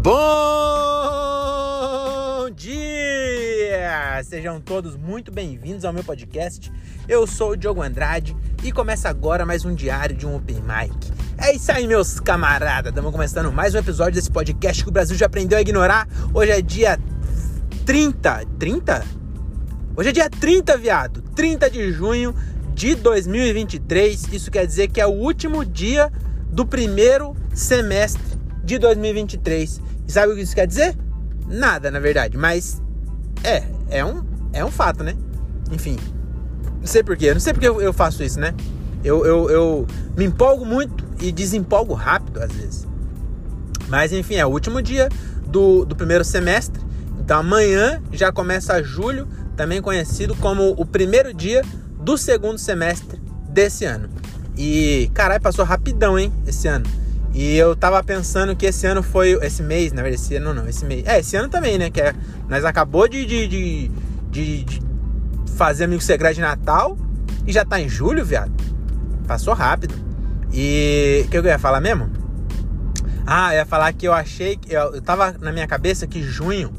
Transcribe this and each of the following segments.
Bom dia! Sejam todos muito bem-vindos ao meu podcast. Eu sou o Diogo Andrade e começa agora mais um diário de um Open Mic. É isso aí, meus camaradas! Estamos começando mais um episódio desse podcast que o Brasil já aprendeu a ignorar. Hoje é dia 30. 30? Hoje é dia 30, viado! 30 de junho de 2023. Isso quer dizer que é o último dia do primeiro semestre de 2023. E sabe o que isso quer dizer? Nada, na verdade, mas é, é um, é um fato, né? Enfim, não sei porquê, não sei porque eu, eu faço isso, né? Eu, eu, eu me empolgo muito e desempolgo rápido às vezes. Mas enfim, é o último dia do, do primeiro semestre. Então amanhã já começa julho, também conhecido como o primeiro dia do segundo semestre desse ano. E caralho, passou rapidão, hein, esse ano. E eu tava pensando que esse ano foi. Esse mês, na verdade, esse ano não, esse mês. É, esse ano também, né? Que é, nós acabou de, de, de, de, de fazer Amigo Segredo de Natal e já tá em julho, viado. Passou rápido. E o que eu ia falar mesmo? Ah, eu ia falar que eu achei. Eu, eu tava na minha cabeça que junho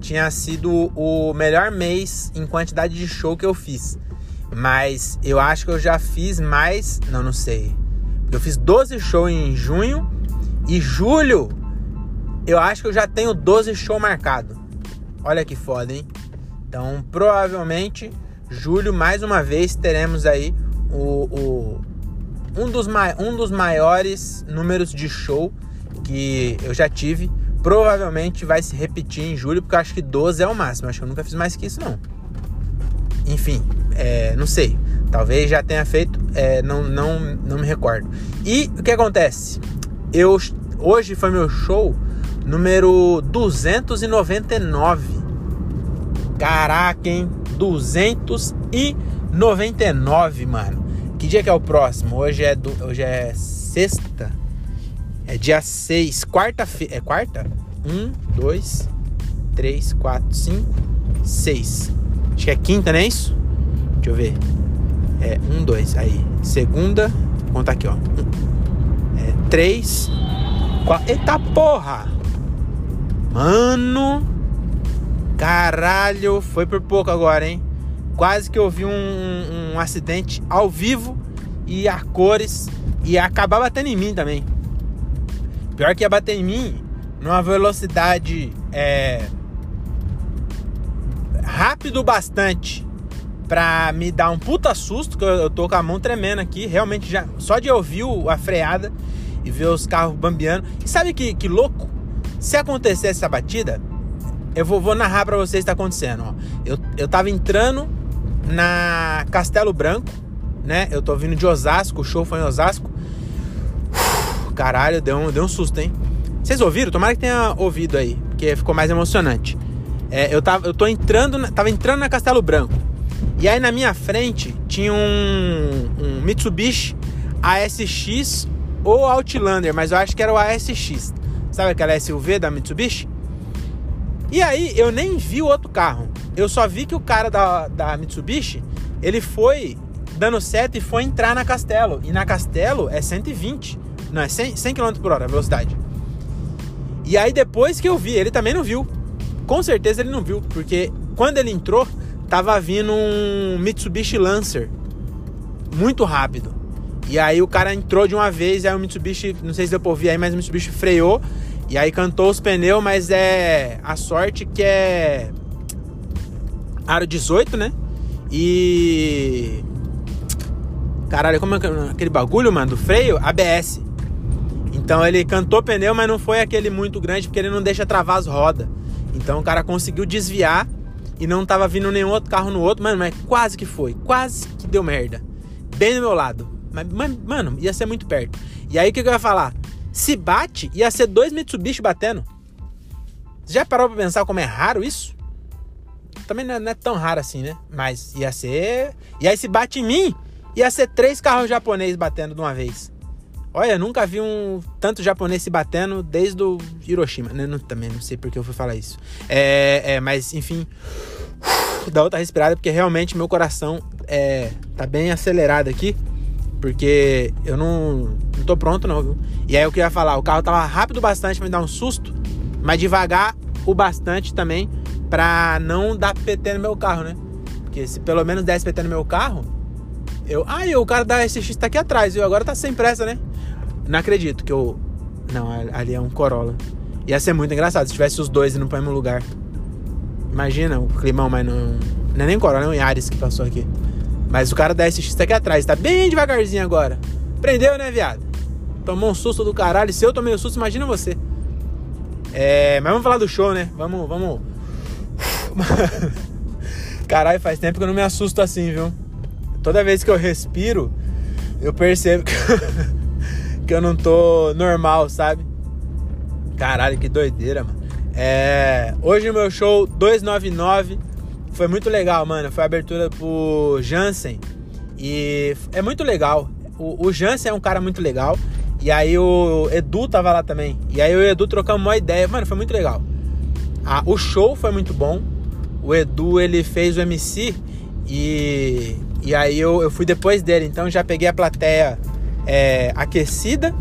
tinha sido o melhor mês em quantidade de show que eu fiz. Mas eu acho que eu já fiz mais. Não, não sei. Eu fiz 12 shows em junho e julho eu acho que eu já tenho 12 shows marcados. Olha que foda, hein? Então, provavelmente, julho, mais uma vez, teremos aí o, o um, dos um dos maiores números de show que eu já tive. Provavelmente vai se repetir em julho, porque eu acho que 12 é o máximo. Eu acho que eu nunca fiz mais que isso, não. Enfim, é, não sei. Talvez já tenha feito, é, não, não, não me recordo. E o que acontece? Eu hoje foi meu show número 299. Caraca, hein? 299, mano. Que dia que é o próximo? Hoje é do, hoje é sexta. É dia 6, quarta-feira. É quarta? 1 2 3 4 5 6. Acho que é quinta, não é isso? Deixa eu ver. É, um, dois. Aí. Segunda. Vou contar aqui, ó. É, três. Quatro. Eita porra! Mano. Caralho. Foi por pouco agora, hein? Quase que eu vi um, um, um acidente ao vivo e a cores. E acabar batendo em mim também. Pior que ia bater em mim numa velocidade é, rápido bastante pra me dar um puta susto, que eu, tô com a mão tremendo aqui, realmente já. Só de ouvir a freada e ver os carros bambeando. E sabe que, que louco? Se acontecer essa batida, eu vou, vou narrar pra vocês o que tá acontecendo. Ó. Eu, eu tava entrando na Castelo Branco, né? Eu tô vindo de Osasco, o show foi em Osasco. Caralho, deu um, deu um susto, hein? Vocês ouviram? Tomara que tenha ouvido aí, porque ficou mais emocionante. É, eu, tava, eu tô entrando, tava entrando na Castelo Branco. E aí na minha frente tinha um, um Mitsubishi ASX ou Outlander, mas eu acho que era o ASX. Sabe aquela SUV da Mitsubishi? E aí eu nem vi o outro carro. Eu só vi que o cara da, da Mitsubishi, ele foi dando seta e foi entrar na Castelo. E na Castelo é 120, não, é 100, 100 km por hora a velocidade. E aí depois que eu vi, ele também não viu. Com certeza ele não viu, porque quando ele entrou, tava vindo um Mitsubishi Lancer muito rápido. E aí o cara entrou de uma vez, aí o Mitsubishi, não sei se deu pra ouvir aí, mas o Mitsubishi freou. E aí cantou os pneus, mas é a sorte que é aro 18, né? E caralho, como é aquele bagulho, mano, do freio? ABS. Então ele cantou pneu, mas não foi aquele muito grande porque ele não deixa travar as rodas. Então o cara conseguiu desviar e não tava vindo nenhum outro carro no outro, mano, mas quase que foi, quase que deu merda. Bem do meu lado. Mas, mano, ia ser muito perto. E aí o que, que eu ia falar? Se bate, ia ser dois Mitsubishi batendo. Já parou pra pensar como é raro isso? Também não é, não é tão raro assim, né? Mas ia ser. E aí se bate em mim, ia ser três carros japoneses batendo de uma vez. Olha, nunca vi um tanto japonês se batendo desde o Hiroshima. Né? Não, também não sei porque eu fui falar isso. É, é, mas, enfim, dá outra respirada, porque realmente meu coração é, tá bem acelerado aqui. Porque eu não, não tô pronto, não, viu? E aí eu queria falar, o carro tava rápido bastante pra me dar um susto, Mas devagar o bastante também pra não dar PT no meu carro, né? Porque se pelo menos desse PT no meu carro, eu. Ah, e o cara da SX tá aqui atrás, viu? Agora tá sem pressa, né? Não acredito que eu. Não, ali é um Corolla. Ia ser muito engraçado se tivesse os dois no mesmo lugar. Imagina o climão, mas não. Não é nem Corolla, é um Yaris que passou aqui. Mas o cara da SX tá aqui atrás, tá bem devagarzinho agora. Prendeu, né, viado? Tomou um susto do caralho. Se eu tomei um susto, imagina você. É, mas vamos falar do show, né? Vamos, vamos. Caralho, faz tempo que eu não me assusto assim, viu? Toda vez que eu respiro, eu percebo que, que eu não tô normal, sabe? Caralho, que doideira, mano. É, hoje o meu show 299 foi muito legal, mano. Foi abertura pro Jansen. E é muito legal. O, o Jansen é um cara muito legal. E aí o Edu tava lá também. E aí o Edu trocamos uma ideia. Mano, foi muito legal. Ah, o show foi muito bom. O Edu, ele fez o MC e, e aí eu, eu fui depois dele. Então já peguei a plateia é, aquecida,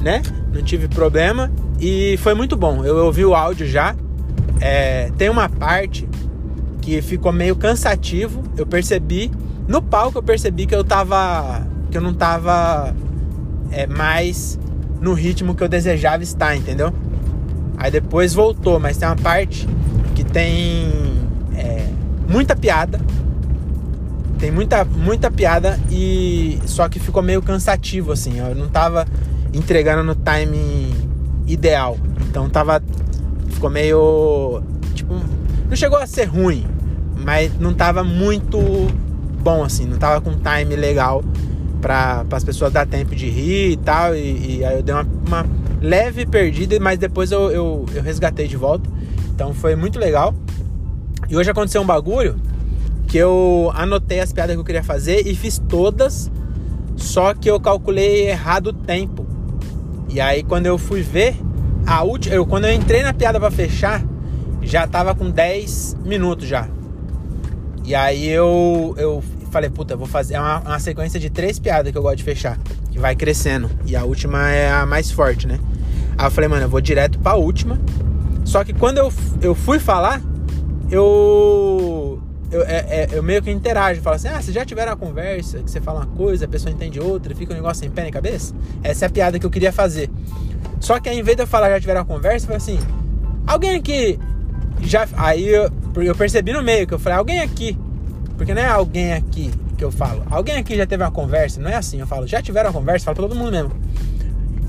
né? Não tive problema. E foi muito bom. Eu ouvi o áudio já. É, tem uma parte que ficou meio cansativo. Eu percebi. No palco eu percebi que eu tava. que eu não tava é, mais no ritmo que eu desejava estar, entendeu? Aí depois voltou, mas tem uma parte que tem é, muita piada. Tem muita, muita piada e só que ficou meio cansativo assim. Eu não tava entregando no timing ideal. Então tava ficou meio tipo, não chegou a ser ruim, mas não tava muito bom assim, não tava com time legal para as pessoas dar tempo de rir e tal. E, e aí eu dei uma, uma, leve perdida, mas depois eu, eu, eu resgatei de volta. Então foi muito legal. E hoje aconteceu um bagulho que eu anotei as piadas que eu queria fazer e fiz todas, só que eu calculei errado o tempo. E aí quando eu fui ver, a última, eu, quando eu entrei na piada para fechar, já tava com 10 minutos já. E aí eu, eu falei, puta, vou fazer. É uma, uma, sequência de três piadas que eu gosto de fechar. Que vai crescendo. E a última é a mais forte, né? Aí eu falei, mano, eu vou direto pra última. Só que quando eu, eu fui falar, eu. Eu, é, é, eu meio que interajo, falo assim: ah, vocês já tiveram uma conversa, que você fala uma coisa, a pessoa entende outra, fica um negócio sem pé nem cabeça? Essa é a piada que eu queria fazer. Só que aí, em vez de eu falar já tiveram uma conversa, eu falei assim: alguém aqui já. Aí eu, eu percebi no meio que eu falei: alguém aqui porque não é alguém aqui que eu falo. Alguém aqui já teve uma conversa, não é assim. Eu falo, já tiveram uma conversa, falo pra todo mundo mesmo.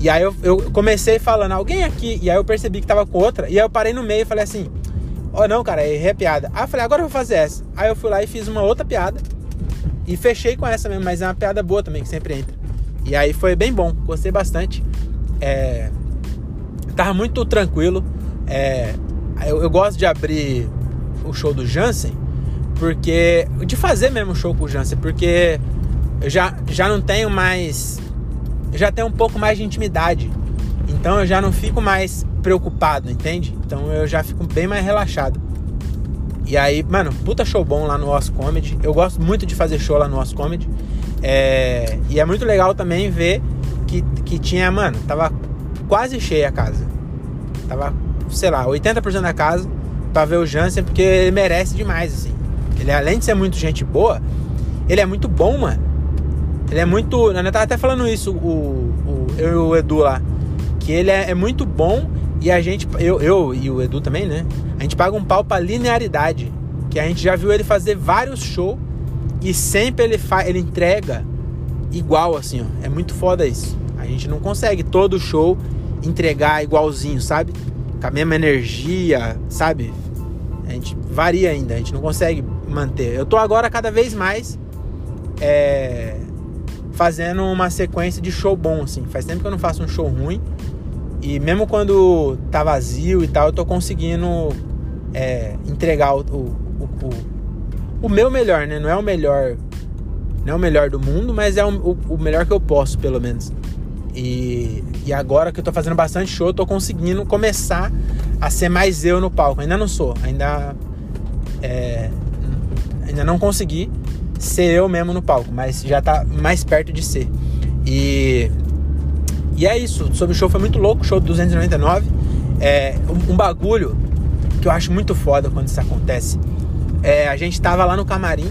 E aí eu, eu comecei falando, alguém aqui, e aí eu percebi que tava com outra, e aí eu parei no meio e falei assim, ó oh, não, cara, errei a piada. Aí eu falei, agora eu vou fazer essa. Aí eu fui lá e fiz uma outra piada, e fechei com essa mesmo, mas é uma piada boa também, que sempre entra. E aí foi bem bom, gostei bastante. É... Tava muito tranquilo. É... Eu, eu gosto de abrir o show do Jansen, porque. De fazer mesmo show com o Jansen, porque eu já, já não tenho mais. Já tenho um pouco mais de intimidade. Então eu já não fico mais preocupado, entende? Então eu já fico bem mais relaxado. E aí, mano, puta show bom lá no Os Comedy. Eu gosto muito de fazer show lá no Os Comedy. É, e é muito legal também ver que, que tinha, mano, tava quase cheia a casa. Tava, sei lá, 80% da casa pra ver o Jansen, porque ele merece demais, assim. Ele, além de ser muito gente boa, ele é muito bom, mano. Ele é muito. Eu tava até falando isso, o, o, eu e o Edu lá. Que ele é, é muito bom e a gente. Eu, eu e o Edu também, né? A gente paga um pau pra linearidade. Que a gente já viu ele fazer vários shows e sempre ele, fa, ele entrega igual, assim, ó. É muito foda isso. A gente não consegue todo show entregar igualzinho, sabe? Com a mesma energia, sabe? A gente varia ainda, a gente não consegue manter. Eu tô agora cada vez mais é, fazendo uma sequência de show bom, assim. Faz tempo que eu não faço um show ruim. E mesmo quando tá vazio e tal, eu tô conseguindo é, entregar o, o, o, o, meu melhor, né? Não é o melhor. Não é o melhor do mundo, mas é o, o melhor que eu posso, pelo menos. E, e agora que eu tô fazendo bastante show, eu tô conseguindo começar a ser mais eu no palco. Ainda não sou, ainda é, ainda não consegui ser eu mesmo no palco, mas já tá mais perto de ser. E, e é isso, sobre o show foi muito louco, show 299. É, um, bagulho que eu acho muito foda quando isso acontece. É, a gente tava lá no camarim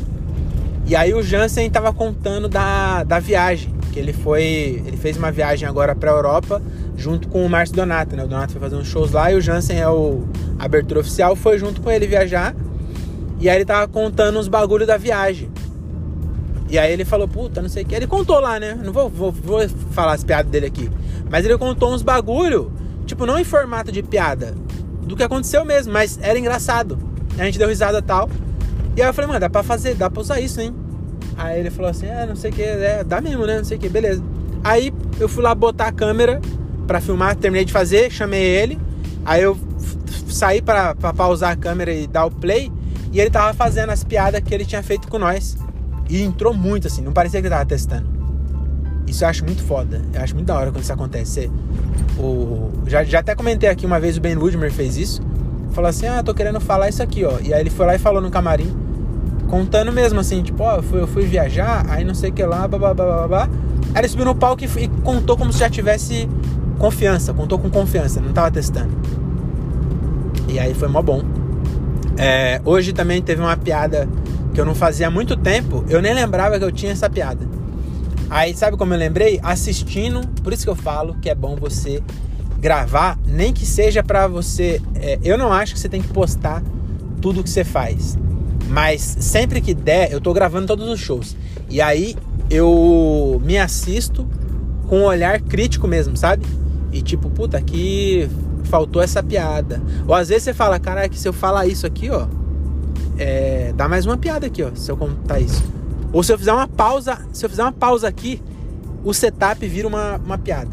e aí o Jansen tava contando da, da viagem. Que ele foi. Ele fez uma viagem agora pra Europa junto com o Márcio Donato, né? O Donato foi fazer uns shows lá e o Jansen é o abertura oficial, foi junto com ele viajar. E aí ele tava contando os bagulhos da viagem. E aí ele falou, puta, não sei o que. Ele contou lá, né? Não vou, vou, vou falar as piadas dele aqui. Mas ele contou uns bagulho, tipo, não em formato de piada, do que aconteceu mesmo, mas era engraçado. A gente deu risada tal. E aí eu falei, mano, dá pra fazer, dá pra usar isso, hein? Aí ele falou assim, ah, não sei o que, é, dá mesmo, né? Não sei o que, beleza. Aí eu fui lá botar a câmera pra filmar, terminei de fazer, chamei ele. Aí eu saí pra, pra pausar a câmera e dar o play. E ele tava fazendo as piadas que ele tinha feito com nós. E entrou muito, assim, não parecia que ele tava testando. Isso eu acho muito foda. Eu acho muito da hora quando isso acontece. o, já, já até comentei aqui uma vez o Ben Woodmer fez isso. Falou assim: Ah, tô querendo falar isso aqui, ó. E aí ele foi lá e falou no camarim, contando mesmo assim, tipo, ó, eu fui, eu fui viajar, aí não sei o que lá, blá blá blá Aí ele subiu no palco e, e contou como se já tivesse confiança, contou com confiança, não tava testando. E aí foi mó bom. É, hoje também teve uma piada que eu não fazia há muito tempo, eu nem lembrava que eu tinha essa piada. Aí sabe como eu lembrei? Assistindo, por isso que eu falo que é bom você gravar, nem que seja para você. É, eu não acho que você tem que postar tudo que você faz, mas sempre que der, eu tô gravando todos os shows. E aí eu me assisto com um olhar crítico mesmo, sabe? E tipo, puta, aqui faltou essa piada. Ou às vezes você fala, caraca, se eu falar isso aqui, ó, é, dá mais uma piada aqui, ó, se eu contar isso. Ou se eu fizer uma pausa, se eu fizer uma pausa aqui, o setup vira uma, uma piada.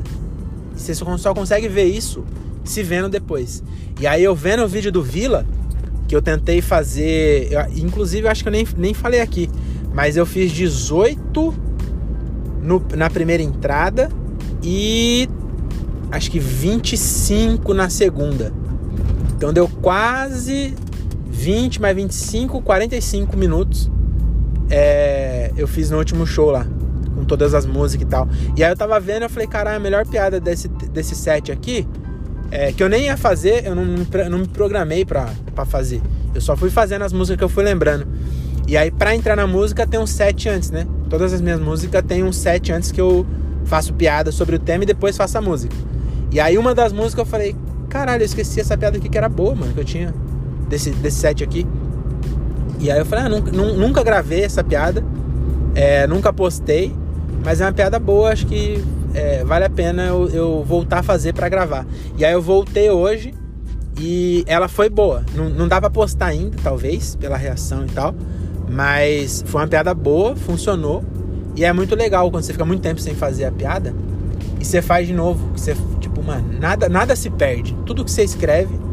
E só consegue ver isso se vendo depois. E aí eu vendo o vídeo do Vila, que eu tentei fazer, eu, inclusive eu acho que eu nem, nem falei aqui, mas eu fiz 18 no, na primeira entrada e acho que 25 na segunda. Então deu quase 20 mais 25, 45 minutos. É, eu fiz no último show lá, com todas as músicas e tal. E aí eu tava vendo, eu falei, caralho, a melhor piada desse, desse set aqui, é, que eu nem ia fazer, eu não, não me programei pra, pra fazer. Eu só fui fazendo as músicas que eu fui lembrando. E aí, pra entrar na música, tem um set antes, né? Todas as minhas músicas tem um set antes que eu faço piada sobre o tema e depois faço a música. E aí, uma das músicas eu falei, caralho, eu esqueci essa piada aqui que era boa, mano, que eu tinha desse, desse set aqui. E aí eu falei, ah, nunca, nunca gravei essa piada, é, nunca postei, mas é uma piada boa, acho que é, vale a pena eu, eu, voltar a fazer para gravar. E aí eu voltei hoje e ela foi boa. Não, não dá pra postar ainda, talvez, pela reação e tal, mas foi uma piada boa, funcionou. E é muito legal quando você fica muito tempo sem fazer a piada e você faz de novo. Você, tipo, mano, nada, nada se perde. Tudo que você escreve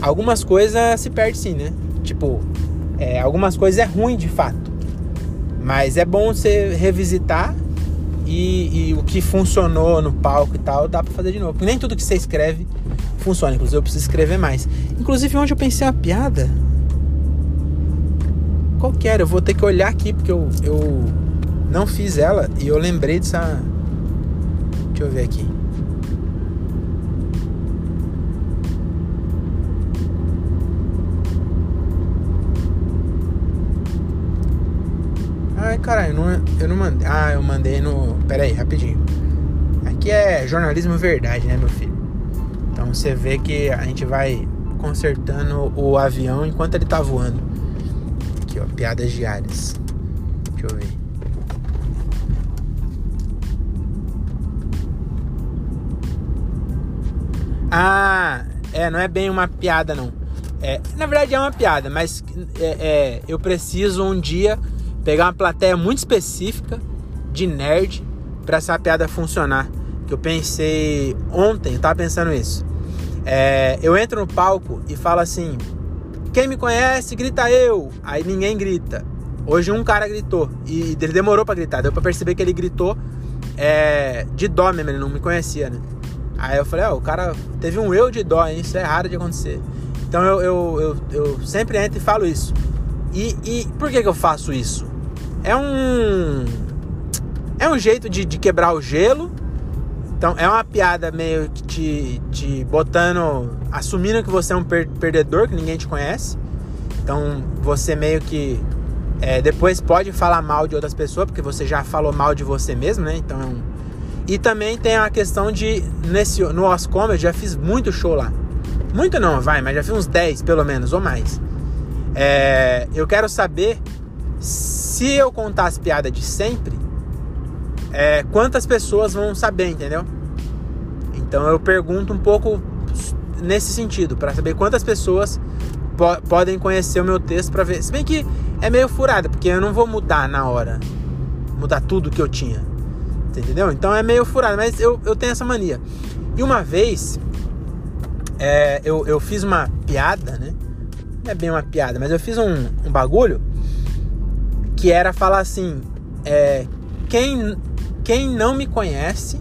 algumas coisas se perde sim, né? Tipo, é, algumas coisas é ruim de fato. Mas é bom você revisitar e, e, o que funcionou no palco e tal, dá pra fazer de novo. Porque nem tudo que você escreve funciona. Inclusive, eu preciso escrever mais. Inclusive, onde eu pensei uma piada. Qual que era? Eu vou ter que olhar aqui, porque eu, eu não fiz ela e eu lembrei dessa. Deixa eu ver aqui. Ai, caralho, não, é- eu não mandei. Ah, eu mandei no. Pera aí, rapidinho. Aqui é jornalismo verdade, né, meu filho? Então você vê que a gente vai consertando o avião enquanto ele tá voando. Aqui, ó, piadas diárias. Deixa eu ver. Ah, é, não é bem uma piada, não. É, na verdade é uma piada, mas é, é, eu preciso um dia pegar uma plateia muito específica de nerd para essa piada funcionar. Que eu pensei ontem, eu tava pensando isso. É, eu entro no palco e falo assim: quem me conhece, grita eu. Aí ninguém grita. Hoje um cara gritou e ele demorou para gritar. Deu para perceber que ele gritou é, de dó mesmo, ele não me conhecia, né? Aí eu falei: ó, oh, o cara teve um eu de dó, hein? isso é raro de acontecer. Então eu, eu, eu, eu sempre entro e falo isso. E, e por que, que eu faço isso? É um é um jeito de, de quebrar o gelo Então é uma piada meio que te, te botando. assumindo que você é um per perdedor, que ninguém te conhece. Então você meio que é, depois pode falar mal de outras pessoas, porque você já falou mal de você mesmo, né? Então. E também tem a questão de. Nesse, no Oscom eu já fiz muito show lá. Muito não, vai, mas já fiz uns 10 pelo menos, ou mais. É, eu quero saber se eu contar as piadas de sempre, é, quantas pessoas vão saber, entendeu? Então eu pergunto um pouco nesse sentido, para saber quantas pessoas po podem conhecer o meu texto para ver. Se bem que é meio furado, porque eu não vou mudar na hora, mudar tudo que eu tinha, entendeu? Então é meio furado, mas eu, eu tenho essa mania. E uma vez é, eu, eu fiz uma piada, né? Não é bem uma piada, mas eu fiz um, um bagulho que era falar assim: é, quem, quem não me conhece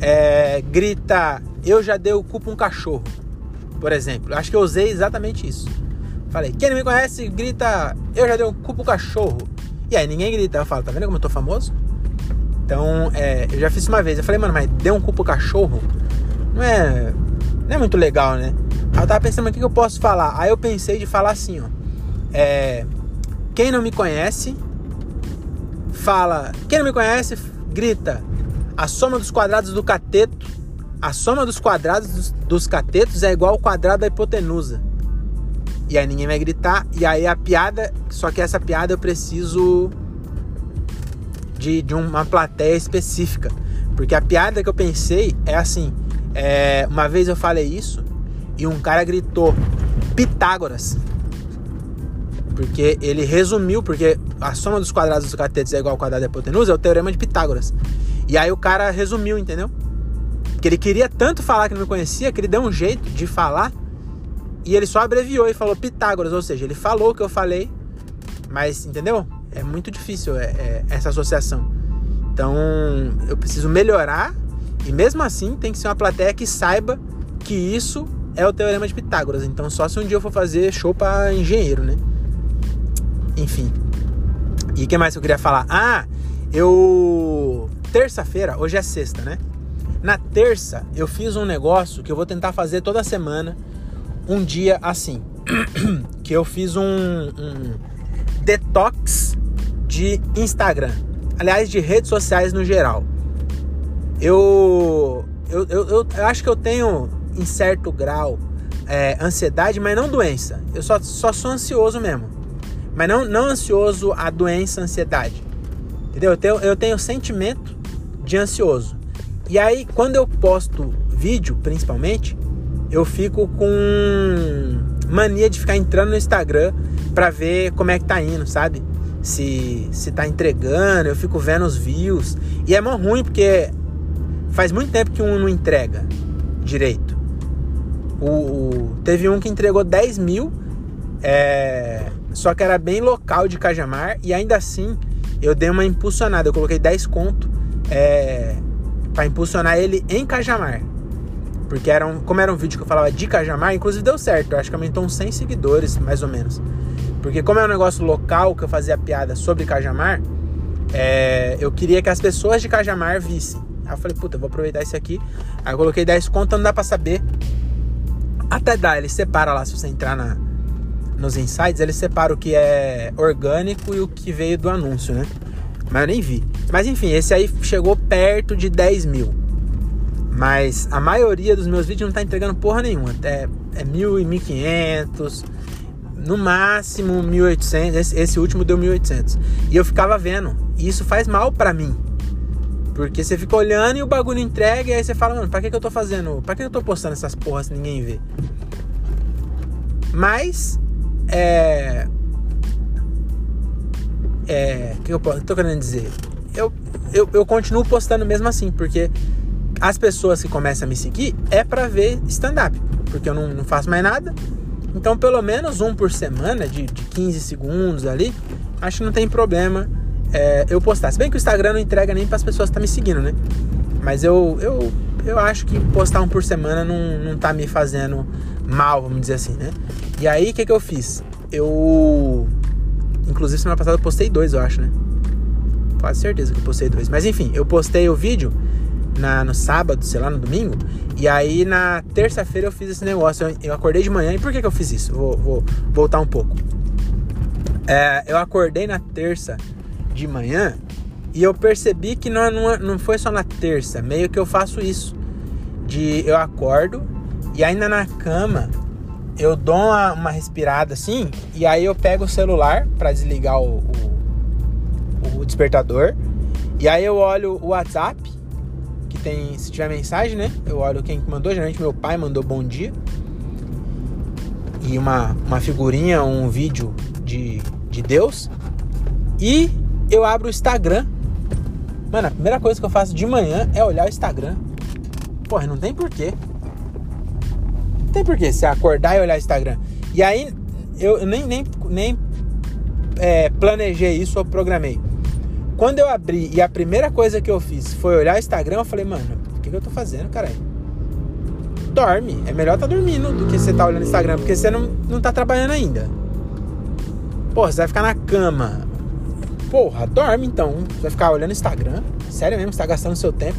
é, grita, eu já dei o cu pra um cachorro, por exemplo. Acho que eu usei exatamente isso. Falei, quem não me conhece grita, eu já dei o cu pro cachorro. E aí ninguém grita. Eu falo, tá vendo como eu tô famoso? Então, é, eu já fiz uma vez. Eu falei, mano, mas deu um cu pro cachorro? Não é, não é muito legal, né? Aí eu tava pensando, o que, que eu posso falar? Aí eu pensei de falar assim, ó. É, quem não me conhece, fala. Quem não me conhece, grita. A soma dos quadrados do cateto. A soma dos quadrados dos, dos catetos é igual ao quadrado da hipotenusa. E aí ninguém vai gritar. E aí a piada. Só que essa piada eu preciso de, de uma plateia específica. Porque a piada que eu pensei é assim. É, uma vez eu falei isso e um cara gritou Pitágoras. Porque ele resumiu, porque a soma dos quadrados dos catetos é igual ao quadrado da hipotenusa, é o teorema de Pitágoras. E aí o cara resumiu, entendeu? Que ele queria tanto falar que não conhecia, que ele deu um jeito de falar e ele só abreviou e falou Pitágoras, ou seja, ele falou o que eu falei, mas entendeu? É muito difícil é, é, essa associação. Então eu preciso melhorar e mesmo assim tem que ser uma plateia que saiba que isso é o teorema de Pitágoras. Então só se um dia eu for fazer show para engenheiro, né? Enfim. E o que mais eu queria falar? Ah, eu terça-feira, hoje é sexta, né? Na terça eu fiz um negócio que eu vou tentar fazer toda semana, um dia assim, que eu fiz um, um detox de Instagram, aliás de redes sociais no geral. Eu eu, eu, eu, eu acho que eu tenho em certo grau é, ansiedade, mas não doença. Eu só, só sou ansioso mesmo. Mas não, não ansioso a doença, ansiedade. Entendeu? Eu tenho, eu tenho sentimento de ansioso. E aí, quando eu posto vídeo, principalmente, eu fico com mania de ficar entrando no Instagram pra ver como é que tá indo, sabe? Se, se tá entregando, eu fico vendo os views. E é mó ruim porque faz muito tempo que um não entrega direito. O, o teve um que entregou 10 mil, é, só que era bem local de Cajamar e ainda assim eu dei uma impulsionada. Eu coloquei 10 conto é, para impulsionar ele em Cajamar. Porque era um, como era um vídeo que eu falava de Cajamar, inclusive deu certo. Eu acho que aumentou uns 100 seguidores, mais ou menos. Porque como é um negócio local que eu fazia piada sobre Cajamar, é, eu queria que as pessoas de Cajamar vissem. Aí eu falei, puta, eu vou aproveitar esse aqui. Aí eu coloquei 10 conto, não dá pra saber. Até dá, ele separa lá, se você entrar na, nos insights, ele separa o que é orgânico e o que veio do anúncio, né? Mas eu nem vi. Mas enfim, esse aí chegou perto de 10 mil. Mas a maioria dos meus vídeos não tá entregando porra nenhuma. Até é mil e mil quinhentos. No máximo 1.800. Esse, esse último deu 1.800. E eu ficava vendo. E isso faz mal para mim. Porque você fica olhando e o bagulho entrega, e aí você fala, mano, pra que, que eu tô fazendo? Pra que eu tô postando essas porras se ninguém vê? Mas, é. É. O que eu tô querendo dizer? Eu, eu, eu continuo postando mesmo assim, porque as pessoas que começam a me seguir é pra ver stand-up. Porque eu não, não faço mais nada. Então, pelo menos um por semana, de, de 15 segundos ali, acho que não tem problema é, eu postar. Se bem que o Instagram não entrega nem para as pessoas que estão tá me seguindo, né? Mas eu, eu, eu acho que postar um por semana não, não tá me fazendo mal, vamos dizer assim, né? E aí, o que, que eu fiz? Eu. Inclusive, semana passada eu postei dois, eu acho, né? Quase certeza que eu postei dois. Mas enfim, eu postei o vídeo na, no sábado, sei lá, no domingo. E aí na terça-feira eu fiz esse negócio. Eu, eu, acordei de manhã. E por que, que eu fiz isso? Vou, vou voltar um pouco. É, eu acordei na terça de manhã e eu percebi que não, não, não foi só na terça. Meio que eu faço isso. De eu acordo e ainda na cama eu dou uma, uma respirada assim. E aí eu pego o celular para desligar o, o, o despertador. E aí eu olho o WhatsApp que tem, se tiver mensagem, né? Eu olho quem mandou, geralmente meu pai mandou bom dia. E uma, uma figurinha, um vídeo de, de Deus. E eu abro o Instagram. Mano, a primeira coisa que eu faço de manhã é olhar o Instagram. Porra, não tem porquê. Tem porquê você acordar e olhar Instagram. E aí, eu nem, nem, nem é, planejei isso ou programei. Quando eu abri e a primeira coisa que eu fiz foi olhar o Instagram, eu falei, mano, o que, que eu tô fazendo, caralho? Dorme. É melhor tá dormindo do que você tá olhando o Instagram, porque você não, não tá trabalhando ainda. Porra, você vai ficar na cama. Porra, dorme então. Você vai ficar olhando Instagram. Sério mesmo, você tá gastando seu tempo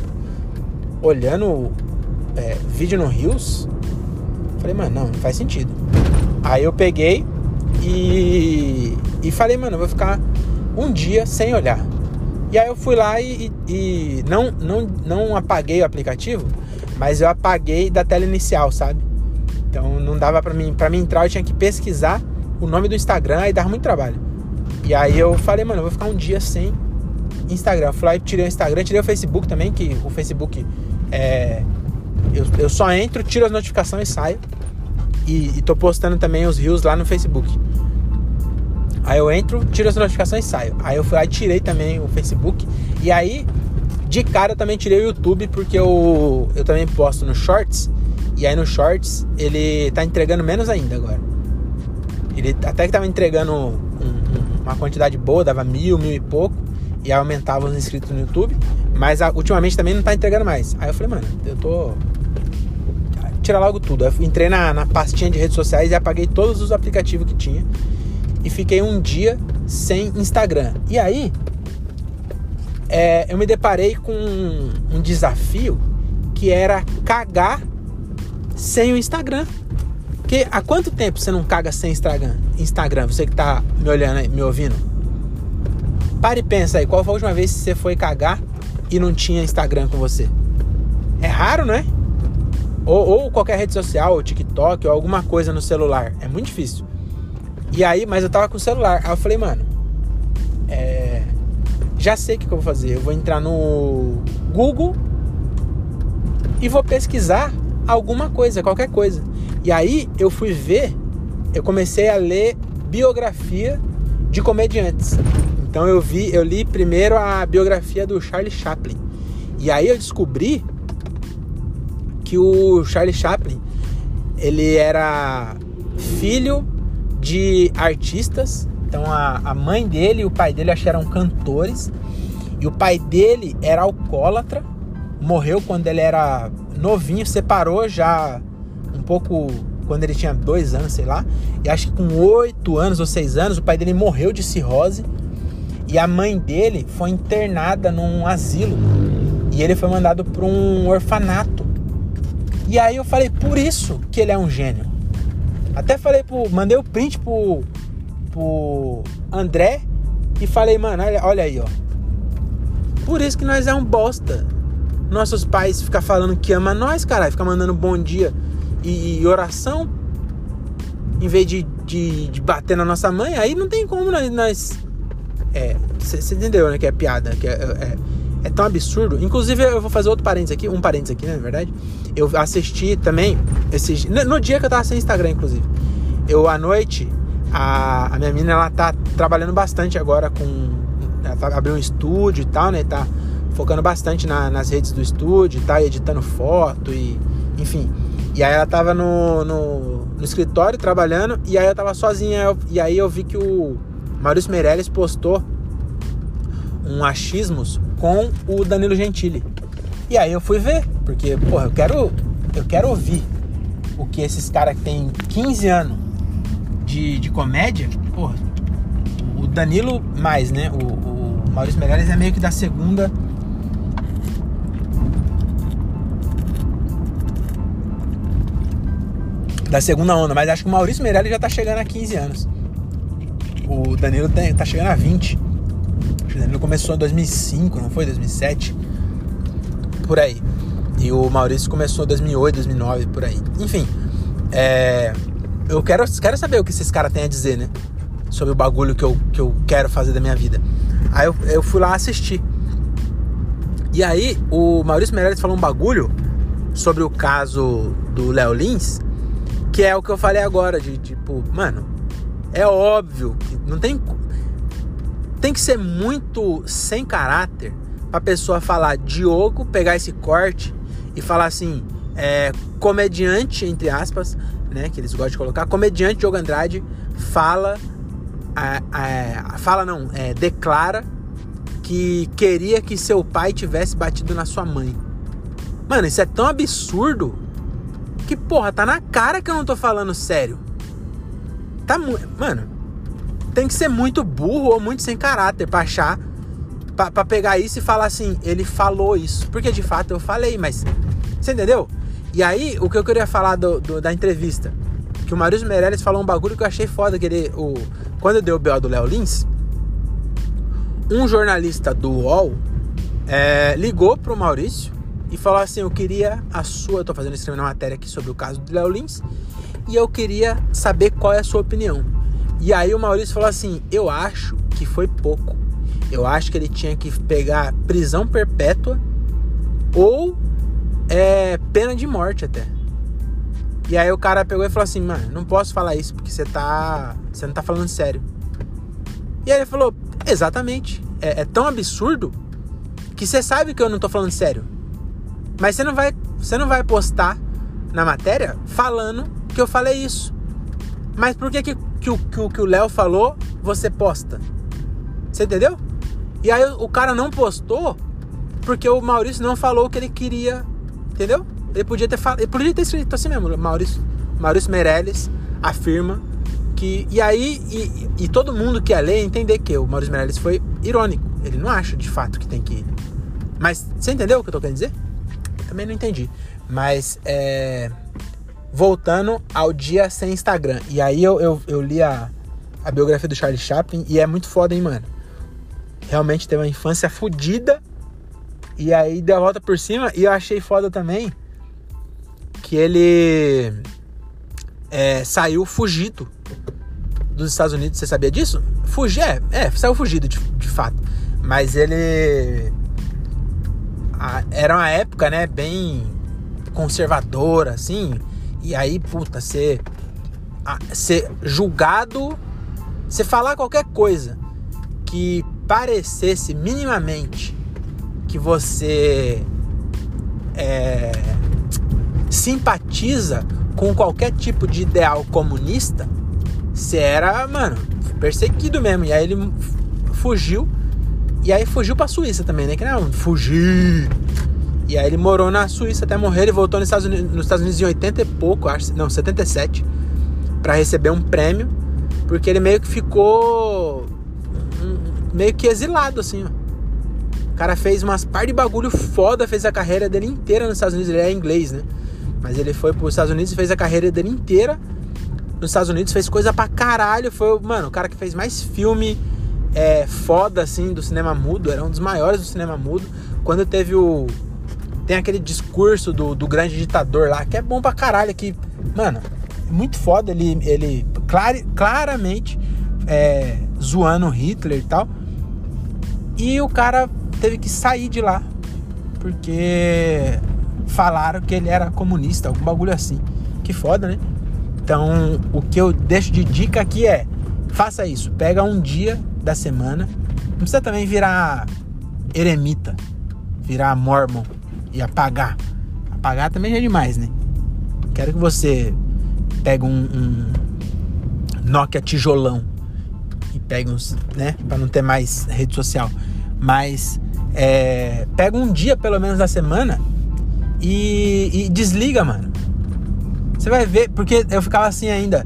olhando é, vídeo no Rios. Falei, mano, não, não faz sentido. Aí eu peguei e, e falei, mano, eu vou ficar um dia sem olhar. E aí eu fui lá e, e, não, não, não apaguei o aplicativo, mas eu apaguei da tela inicial, sabe? Então não dava para mim, para mim entrar eu tinha que pesquisar o nome do Instagram e dar muito trabalho. E aí eu falei, mano, eu vou ficar um dia sem Instagram. Eu fui lá e tirei o Instagram, tirei o Facebook também, que o Facebook é eu, eu só entro, tiro as notificações e saio. E, e tô postando também os rios lá no Facebook. Aí eu entro, tiro as notificações e saio. Aí eu fui lá e tirei também o Facebook. E aí, de cara, eu também tirei o YouTube, porque eu, eu também posto no Shorts. E aí no Shorts ele tá entregando menos ainda agora. Ele até que tava entregando um, um, uma quantidade boa, dava mil, mil e pouco. E aumentava os inscritos no YouTube. Mas a, ultimamente também não tá entregando mais. Aí eu falei, mano, eu tô. Tirar logo tudo. Eu entrei na, na pastinha de redes sociais e apaguei todos os aplicativos que tinha e fiquei um dia sem Instagram. E aí, é, eu me deparei com um, um desafio que era cagar sem o Instagram. Porque há quanto tempo você não caga sem Instagram? Instagram, você que tá me olhando aí, me ouvindo. Pare e pensa aí, qual foi a última vez que você foi cagar e não tinha Instagram com você? É raro, né? Ou, ou qualquer rede social, ou TikTok, ou alguma coisa no celular. É muito difícil. E aí, mas eu tava com o celular. Aí eu falei, mano, é... já sei o que, que eu vou fazer. Eu vou entrar no Google e vou pesquisar alguma coisa, qualquer coisa. E aí eu fui ver, eu comecei a ler biografia de comediantes. Então eu vi, eu li primeiro a biografia do Charlie Chaplin. E aí eu descobri que o Charlie Chaplin ele era filho de artistas. Então a, a mãe dele e o pai dele que eram cantores. E o pai dele era alcoólatra, morreu quando ele era novinho, separou já um pouco quando ele tinha dois anos, sei lá. E acho que com oito anos ou seis anos, o pai dele morreu de cirrose. E a mãe dele foi internada num asilo. E ele foi mandado para um orfanato. E aí eu falei, por isso que ele é um gênio. Até falei pro. Mandei o print pro, pro André e falei, mano, olha, olha aí, ó. Por isso que nós é um bosta. Nossos pais ficam falando que ama nós, caralho. Fica mandando bom dia e, e oração. Em vez de, de, de, bater na nossa mãe, aí não tem como nós. nós é, você entendeu, né? Que é piada, que é, é, é, tão absurdo. Inclusive, eu vou fazer outro parênteses aqui, um parênteses aqui, né, na verdade. Eu assisti também, esses, no dia que eu tava sem Instagram, inclusive. Eu, à noite, a, a minha menina, ela tá trabalhando bastante agora com... Ela tá, abriu um estúdio e tal, né? Tá focando bastante na, nas redes do estúdio, tá editando foto e... Enfim. E aí ela tava no, no, no escritório trabalhando e aí eu tava sozinha. Eu, e aí eu vi que o Maurício Meirelles postou um achismos com o Danilo Gentili. E aí eu fui ver, porque, porra, eu quero, eu quero ouvir o que esses caras que têm 15 anos de, de comédia, porra, o Danilo mais, né? O, o Maurício Meirelles é meio que da segunda. Da segunda onda, mas acho que o Maurício Meirelles já tá chegando a 15 anos. O Danilo tem, tá chegando a 20. Começou em 2005, não foi? 2007? Por aí. E o Maurício começou em 2008, 2009, por aí. Enfim, é, eu quero, quero saber o que esses caras têm a dizer, né? Sobre o bagulho que eu, que eu quero fazer da minha vida. Aí eu, eu fui lá assistir. E aí o Maurício Meirelles falou um bagulho sobre o caso do Léo Lins, que é o que eu falei agora, de tipo, mano, é óbvio que não tem. Tem que ser muito sem caráter pra pessoa falar Diogo, pegar esse corte e falar assim, é, comediante, entre aspas, né? Que eles gostam de colocar, comediante Diogo Andrade fala. fala não, é, declara que queria que seu pai tivesse batido na sua mãe. Mano, isso é tão absurdo que, porra, tá na cara que eu não tô falando sério. Tá muito. Mano, tem que ser muito burro ou muito sem caráter pra achar. Pra pegar isso e falar assim, ele falou isso. Porque de fato eu falei, mas. Você entendeu? E aí, o que eu queria falar do, do, da entrevista, que o Maurício Meirelles falou um bagulho que eu achei foda, que ele, o, quando deu o BO do Léo Lins, um jornalista do UOL é, ligou pro Maurício e falou assim, eu queria a sua, eu tô fazendo escrevendo uma matéria aqui sobre o caso do Léo Lins, e eu queria saber qual é a sua opinião. E aí o Maurício falou assim, eu acho que foi pouco. Eu acho que ele tinha que pegar prisão perpétua ou é, pena de morte até. E aí o cara pegou e falou assim, mano, não posso falar isso porque você tá. Você não tá falando sério. E aí ele falou, exatamente. É, é tão absurdo que você sabe que eu não tô falando sério. Mas você não vai. Você não vai postar na matéria falando que eu falei isso. Mas por que, que, que, o, que, que o Léo falou, você posta? Você entendeu? E aí o cara não postou porque o Maurício não falou o que ele queria Entendeu? Ele podia ter falado. Ele podia ter escrito assim mesmo. Maurício, Maurício Meirelles afirma que. E aí, e, e todo mundo que é ler entender que o Maurício Meirelles foi irônico. Ele não acha de fato que tem que. Mas você entendeu o que eu tô querendo dizer? Eu também não entendi. Mas é. Voltando ao dia sem Instagram. E aí eu, eu, eu li a, a biografia do Charlie Chaplin e é muito foda, hein, mano? Realmente teve uma infância fodida e aí deu a volta por cima e eu achei foda também que ele é, saiu fugido dos Estados Unidos. Você sabia disso? Fugir, é, é saiu fugido de, de fato. Mas ele. A, era uma época, né, bem conservadora, assim. E aí, puta, ser, ser julgado, você falar qualquer coisa que parecesse minimamente que você é, simpatiza com qualquer tipo de ideal comunista, você era, mano, perseguido mesmo. E aí ele fugiu. E aí fugiu pra Suíça também, né? Que não, fugir. E aí ele morou na Suíça até morrer. Ele voltou nos Estados Unidos, nos Estados Unidos em 80 e pouco, acho, não, 77, para receber um prêmio, porque ele meio que ficou meio que exilado assim, ó. O cara fez umas par de bagulho foda, fez a carreira dele inteira nos Estados Unidos. Ele é inglês, né? Mas ele foi pros Estados Unidos e fez a carreira dele inteira nos Estados Unidos. Fez coisa pra caralho. Foi, mano, o cara que fez mais filme é, foda, assim, do cinema mudo. Era um dos maiores do cinema mudo. Quando teve o. Tem aquele discurso do, do grande ditador lá, que é bom pra caralho. Que, mano, muito foda. Ele, ele clar, claramente é, zoando Hitler e tal. E o cara teve que sair de lá porque falaram que ele era comunista, algum bagulho assim. Que foda, né? Então, o que eu deixo de dica aqui é: faça isso, pega um dia da semana. Não precisa também virar eremita, virar mormon e apagar. Apagar também já é demais, né? Quero que você pegue um, um Nokia tijolão e pegue uns, né? Para não ter mais rede social. Mas é, pega um dia pelo menos da semana e, e, desliga, mano. Você vai ver, porque eu ficava assim ainda.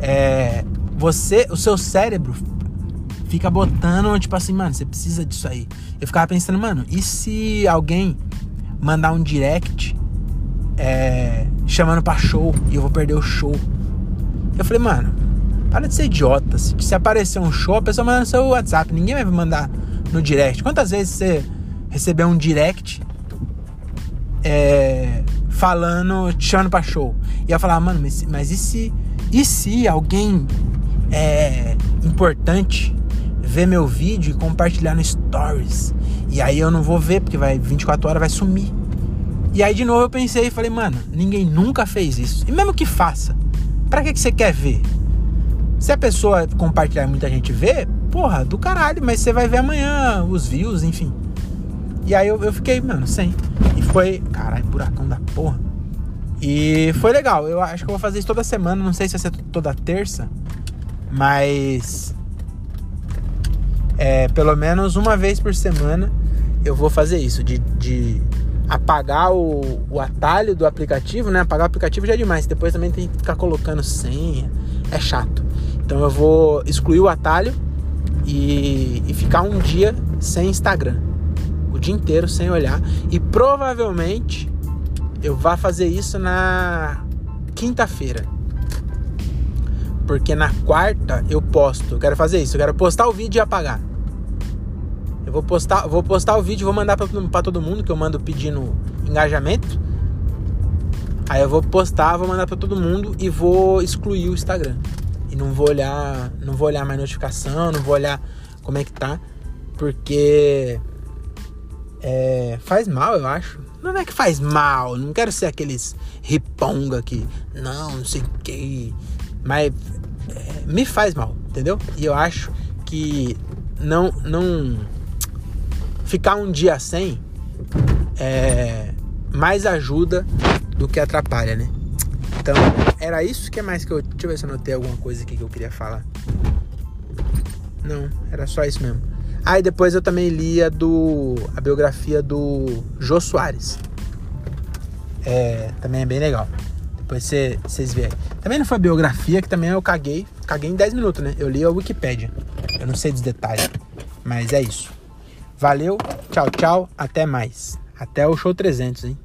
É, você, o seu cérebro fica botando, tipo assim, mano, você precisa disso aí. Eu ficava pensando, mano, e se alguém mandar um direct é, chamando pra show e eu vou perder o show. Eu falei, mano, para de ser idiota. Se, se aparecer um show, a pessoa manda no seu WhatsApp. Ninguém vai mandar no direct. Quantas vezes você recebeu um direct é, falando, te chamando pra show? E eu falar, mano, mas, mas e se. E se alguém é importante ver meu vídeo e compartilhar no stories? E aí eu não vou ver, porque vai 24 horas vai sumir. E aí de novo eu pensei e falei, mano, ninguém nunca fez isso. E mesmo que faça, pra que, que você quer ver? Se a pessoa compartilhar e muita gente vê, porra, do caralho, mas você vai ver amanhã os views, enfim. E aí eu, eu fiquei, mano, sem. E foi, caralho, buracão da porra. E foi legal. Eu acho que eu vou fazer isso toda semana. Não sei se vai ser toda terça. Mas. É, pelo menos uma vez por semana eu vou fazer isso. De, de apagar o, o atalho do aplicativo, né? Apagar o aplicativo já é demais. Depois também tem que ficar colocando senha. É chato. Então eu vou excluir o atalho e, e ficar um dia sem Instagram. O dia inteiro sem olhar. E provavelmente eu vá fazer isso na quinta-feira. Porque na quarta eu posto. Eu quero fazer isso. Eu quero postar o vídeo e apagar. Eu vou postar, vou postar o vídeo, vou mandar para todo mundo que eu mando pedindo engajamento. Aí eu vou postar, vou mandar para todo mundo e vou excluir o Instagram. E não vou olhar, não vou olhar mais notificação, não vou olhar como é que tá, porque é, faz mal, eu acho. Não é que faz mal, não quero ser aqueles riponga que não, não sei o que, mas é, me faz mal, entendeu? E eu acho que não não ficar um dia sem é, mais ajuda do que atrapalha, né? Então, era isso que é mais que eu. Deixa eu ver se eu alguma coisa aqui que eu queria falar. Não, era só isso mesmo. Ah, e depois eu também lia do a biografia do Jô Soares. É, também é bem legal. Depois vocês verem. Também não foi biografia, que também eu caguei. Caguei em 10 minutos, né? Eu li a Wikipedia. Eu não sei dos detalhes. Mas é isso. Valeu, tchau, tchau. Até mais. Até o show 300, hein?